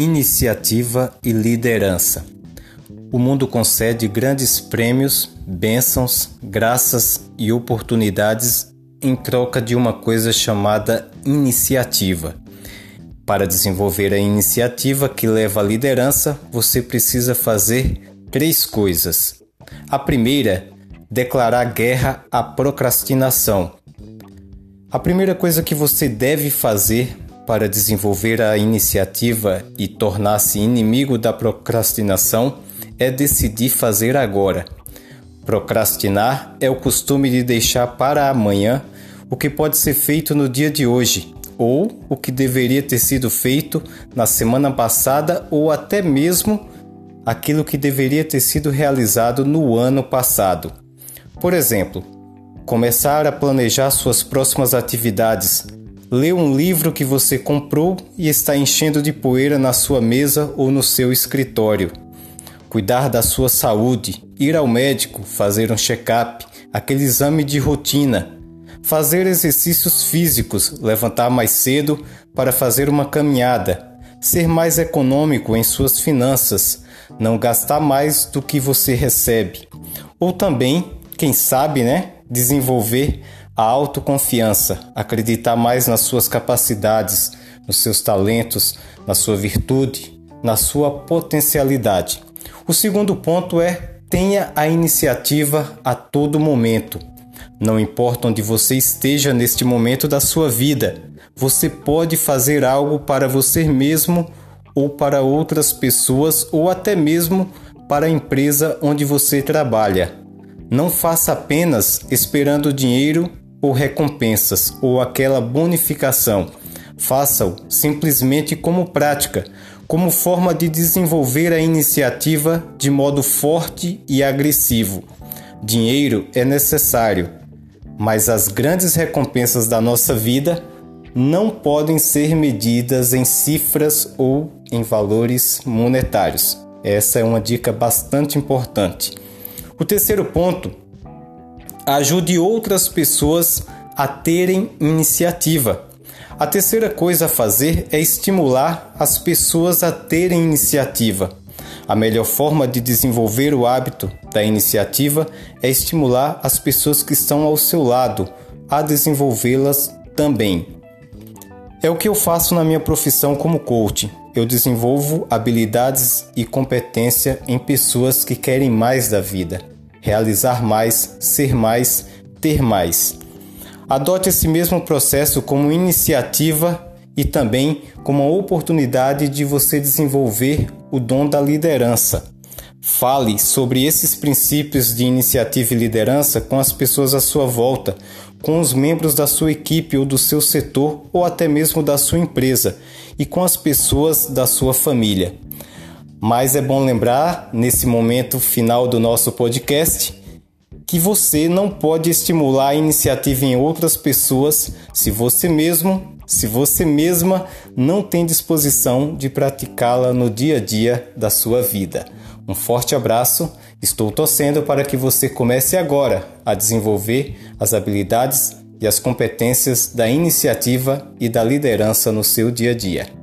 iniciativa e liderança. O mundo concede grandes prêmios, bênçãos, graças e oportunidades em troca de uma coisa chamada iniciativa. Para desenvolver a iniciativa que leva à liderança, você precisa fazer três coisas. A primeira, declarar guerra à procrastinação. A primeira coisa que você deve fazer para desenvolver a iniciativa e tornar-se inimigo da procrastinação é decidir fazer agora. Procrastinar é o costume de deixar para amanhã o que pode ser feito no dia de hoje, ou o que deveria ter sido feito na semana passada, ou até mesmo aquilo que deveria ter sido realizado no ano passado. Por exemplo, começar a planejar suas próximas atividades, ler um livro que você comprou e está enchendo de poeira na sua mesa ou no seu escritório, cuidar da sua saúde, ir ao médico, fazer um check-up, aquele exame de rotina, fazer exercícios físicos, levantar mais cedo para fazer uma caminhada, ser mais econômico em suas finanças, não gastar mais do que você recebe, ou também, quem sabe, né, desenvolver a autoconfiança, acreditar mais nas suas capacidades, nos seus talentos, na sua virtude, na sua potencialidade. O segundo ponto é tenha a iniciativa a todo momento. Não importa onde você esteja neste momento da sua vida, você pode fazer algo para você mesmo ou para outras pessoas ou até mesmo para a empresa onde você trabalha. Não faça apenas esperando dinheiro ou recompensas ou aquela bonificação. Faça-o simplesmente como prática, como forma de desenvolver a iniciativa de modo forte e agressivo. Dinheiro é necessário, mas as grandes recompensas da nossa vida não podem ser medidas em cifras ou em valores monetários. Essa é uma dica bastante importante. O terceiro ponto: ajude outras pessoas a terem iniciativa. A terceira coisa a fazer é estimular as pessoas a terem iniciativa. A melhor forma de desenvolver o hábito da iniciativa é estimular as pessoas que estão ao seu lado a desenvolvê-las também. É o que eu faço na minha profissão como coach. Eu desenvolvo habilidades e competência em pessoas que querem mais da vida realizar mais, ser mais, ter mais. Adote esse mesmo processo como iniciativa e também como uma oportunidade de você desenvolver o dom da liderança. Fale sobre esses princípios de iniciativa e liderança com as pessoas à sua volta, com os membros da sua equipe ou do seu setor ou até mesmo da sua empresa e com as pessoas da sua família. Mas é bom lembrar, nesse momento final do nosso podcast, que você não pode estimular a iniciativa em outras pessoas se você mesmo, se você mesma não tem disposição de praticá-la no dia a dia da sua vida. Um forte abraço, estou torcendo para que você comece agora a desenvolver as habilidades e as competências da iniciativa e da liderança no seu dia a dia.